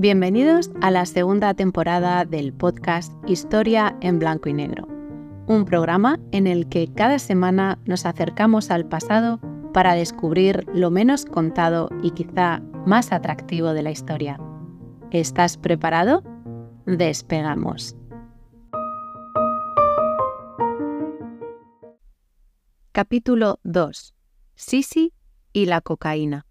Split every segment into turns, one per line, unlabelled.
Bienvenidos a la segunda temporada del podcast Historia en Blanco y Negro, un programa en el que cada semana nos acercamos al pasado para descubrir lo menos contado y quizá más atractivo de la historia. ¿Estás preparado? Despegamos. Capítulo 2. Sisi y la cocaína.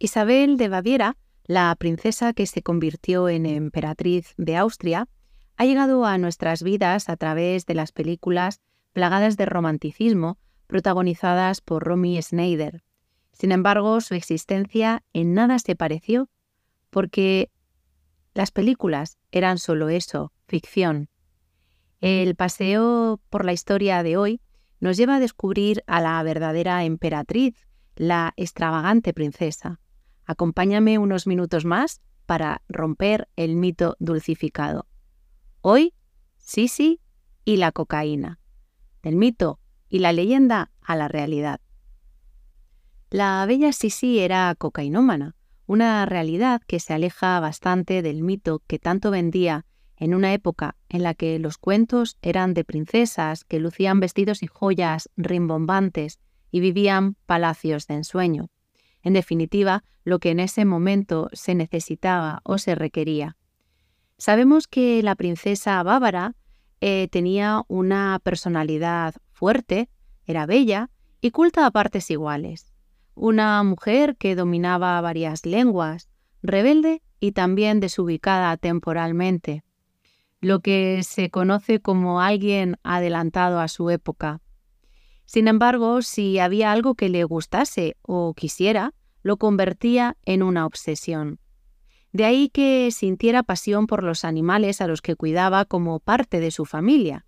Isabel de Baviera, la princesa que se convirtió en emperatriz de Austria, ha llegado a nuestras vidas a través de las películas plagadas de romanticismo protagonizadas por Romy Schneider. Sin embargo, su existencia en nada se pareció, porque las películas eran solo eso, ficción. El paseo por la historia de hoy nos lleva a descubrir a la verdadera emperatriz, la extravagante princesa. Acompáñame unos minutos más para romper el mito dulcificado. Hoy, Sisi y la cocaína. Del mito y la leyenda a la realidad. La bella Sisi era cocainómana, una realidad que se aleja bastante del mito que tanto vendía en una época en la que los cuentos eran de princesas que lucían vestidos y joyas rimbombantes y vivían palacios de ensueño en definitiva, lo que en ese momento se necesitaba o se requería. Sabemos que la princesa bávara eh, tenía una personalidad fuerte, era bella y culta a partes iguales. Una mujer que dominaba varias lenguas, rebelde y también desubicada temporalmente, lo que se conoce como alguien adelantado a su época. Sin embargo, si había algo que le gustase o quisiera, lo convertía en una obsesión. De ahí que sintiera pasión por los animales a los que cuidaba como parte de su familia.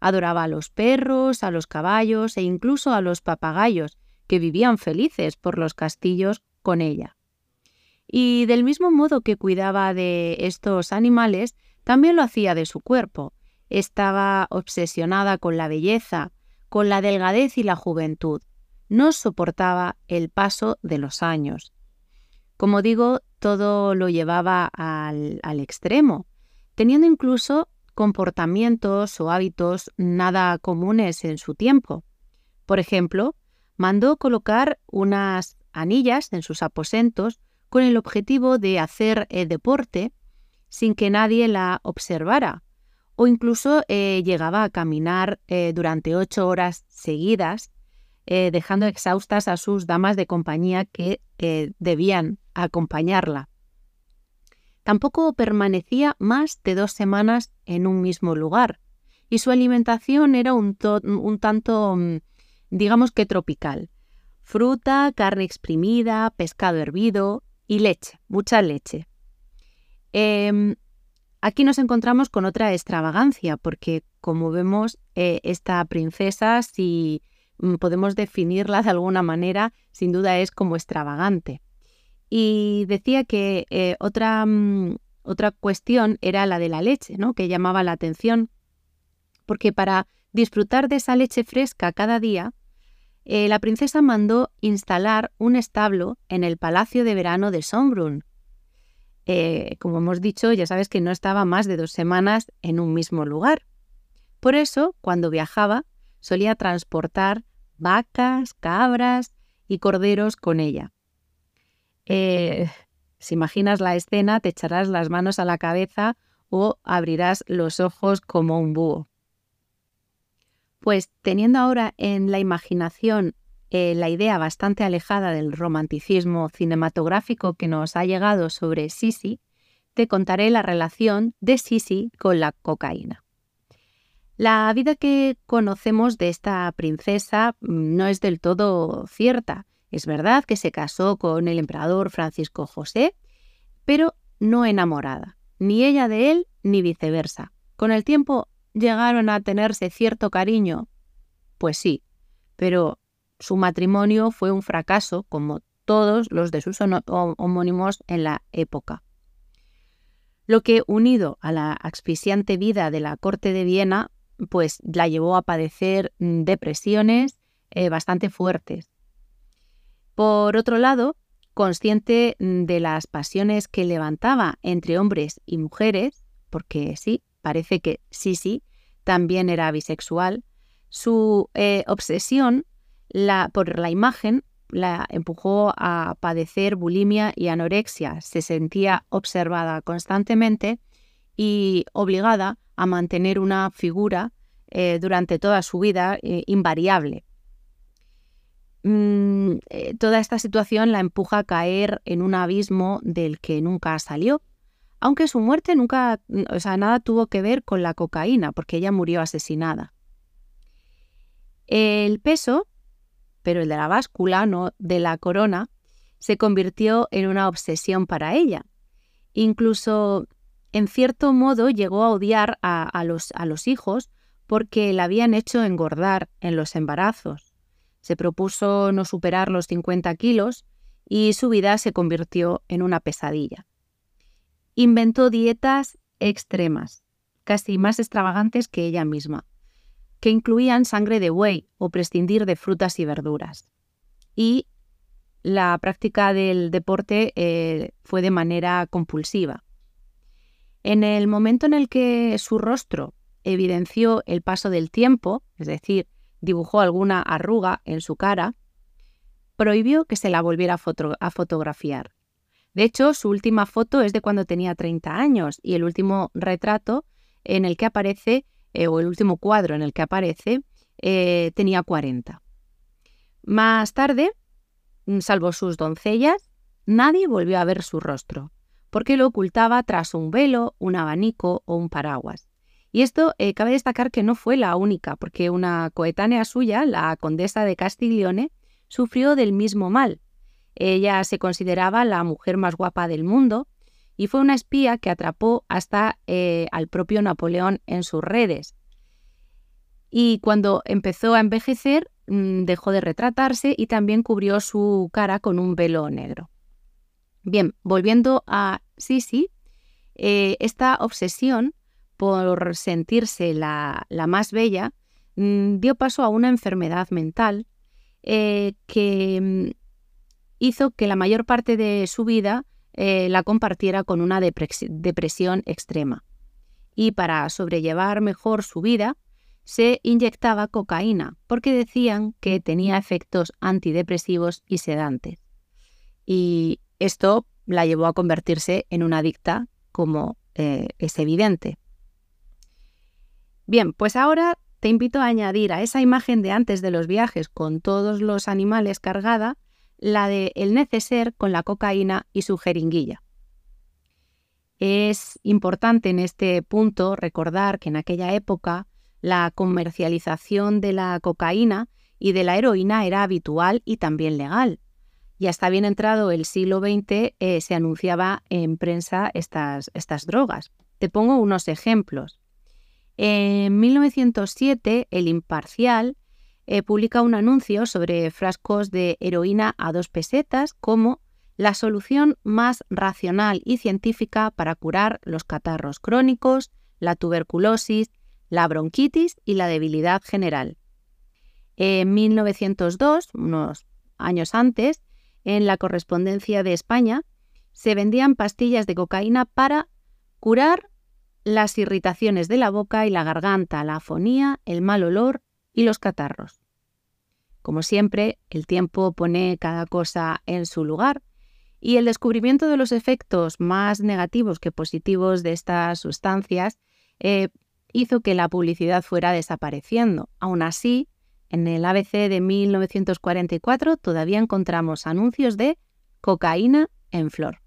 Adoraba a los perros, a los caballos e incluso a los papagayos, que vivían felices por los castillos con ella. Y del mismo modo que cuidaba de estos animales, también lo hacía de su cuerpo. Estaba obsesionada con la belleza, con la delgadez y la juventud. No soportaba el paso de los años. Como digo, todo lo llevaba al, extremo, teniendo incluso comportamientos o hábitos nada comunes en su tiempo. Por ejemplo, mandó colocar unas anillas en sus aposentos con el objetivo de hacer el deporte sin que nadie la observara, o incluso eh, llegaba a caminar eh, durante ocho horas seguidas, eh, dejando exhaustas a sus damas de compañía que debían acompañarla. Tampoco permanecía más de dos semanas en un mismo lugar, y su alimentación era un, tanto, mm, digamos que tropical. Fruta, carne exprimida, pescado hervido y leche, mucha leche. Em, Aquí nos encontramos con otra extravagancia, porque como vemos, eh, esta princesa, si podemos definirla de alguna manera, sin duda es como extravagante. Y decía que eh, otra, mm, otra cuestión era la de la leche, ¿no? que llamaba la atención, porque para disfrutar de esa leche fresca cada día, eh, la princesa mandó instalar un establo en el palacio de verano de Sombrun, eh, como hemos dicho, ya sabes que no estaba más de dos semanas en un mismo lugar. Por eso, cuando viajaba, solía transportar vacas, cabras y corderos con ella. Eh, si imaginas la escena, te echarás las manos a la cabeza o abrirás los ojos como un búho. Pues teniendo ahora en la imaginación eh, la idea bastante alejada del romanticismo cinematográfico que nos ha llegado sobre Sisi, te contaré la relación de Sisi con la cocaína. La vida que conocemos de esta princesa mm, no es del todo cierta. Es verdad que se casó con el emperador Francisco José, pero no enamorada, ni ella de él ni viceversa. Con el tiempo llegaron a tenerse cierto cariño. Pues sí, pero su matrimonio fue un fracaso, como todos los de sus homónimos en la época. Lo que, unido a la asfixiante vida de la corte de Viena, pues la llevó a padecer mm, depresiones eh, bastante fuertes. Por otro lado, consciente mm, de las pasiones que levantaba entre hombres y mujeres, porque sí, parece que sí, sí, también era bisexual, su eh, obsesión por la imagen la empujó a padecer bulimia y anorexia. Se sentía observada constantemente y obligada a mantener una figura eh, durante toda su vida eh, invariable. Mm, eh, toda esta situación la empuja a caer en un abismo del que nunca salió, aunque su muerte nunca, o sea, nada tuvo que ver con la cocaína, porque ella murió asesinada. El peso pero el de la báscula, no de la corona, se convirtió en una obsesión para ella. Incluso, en cierto modo, llegó a odiar a, los, hijos porque la habían hecho engordar en los embarazos. Se propuso no superar los 50 kilos y su vida se convirtió en una pesadilla. Inventó dietas extremas, casi más extravagantes que ella misma que incluían sangre de buey o prescindir de frutas y verduras. Y la práctica del deporte eh, fue de manera compulsiva. En el momento en el que su rostro evidenció el paso del tiempo, es decir, dibujó alguna arruga en su cara, prohibió que se la volviera a, fotografiar. De hecho, su última foto es de cuando tenía 30 años y el último retrato en el que aparece eh, o el último cuadro en el que aparece, eh, tenía 40. Más tarde, mm, salvo sus doncellas, nadie volvió a ver su rostro, porque lo ocultaba tras un velo, un abanico o un paraguas. Y esto eh, cabe destacar que no fue la única, porque una coetánea suya, la condesa de Castiglione, sufrió del mismo mal. Ella se consideraba la mujer más guapa del mundo y fue una espía que atrapó hasta eh, al propio Napoleón en sus redes. Y cuando empezó a envejecer, mm, dejó de retratarse y también cubrió su cara con un velo negro. Bien, volviendo a Sisi, eh, esta obsesión por sentirse la, más bella mm, dio paso a una enfermedad mental eh, que mm, hizo que la mayor parte de su vida eh, la compartiera con una depresión extrema. Y para sobrellevar mejor su vida, se inyectaba cocaína porque decían que tenía efectos antidepresivos y sedantes. Y esto la llevó a convertirse en una adicta, como eh, es evidente. Bien, pues ahora te invito a añadir a esa imagen de antes de los viajes con todos los animales cargada la de el neceser con la cocaína y su jeringuilla. Es importante en este punto recordar que en aquella época la comercialización de la cocaína y de la heroína era habitual y también legal. Y hasta bien entrado el siglo XX eh, se anunciaba en prensa estas, estas drogas. Te pongo unos ejemplos. En 1907, El Imparcial eh, publica un anuncio sobre frascos de heroína a dos pesetas como la solución más racional y científica para curar los catarros crónicos, la tuberculosis, la bronquitis y la debilidad general. En 1902, unos años antes, en la correspondencia de España, se vendían pastillas de cocaína para curar las irritaciones de la boca y la garganta, la afonía, el mal olor y los catarros. Como siempre, el tiempo pone cada cosa en su lugar y el descubrimiento de los efectos más negativos que positivos de estas sustancias eh, hizo que la publicidad fuera desapareciendo. Aún así, en el ABC de 1944 todavía encontramos anuncios de cocaína en flor.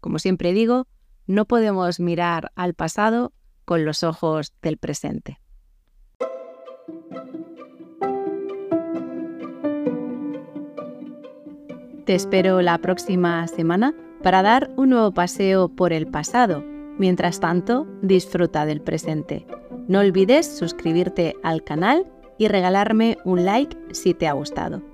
Como siempre digo, no podemos mirar al pasado con los ojos del presente. Te espero la próxima semana para dar un nuevo paseo por el pasado. Mientras tanto, disfruta del presente. No olvides suscribirte al canal y regalarme un like si te ha gustado.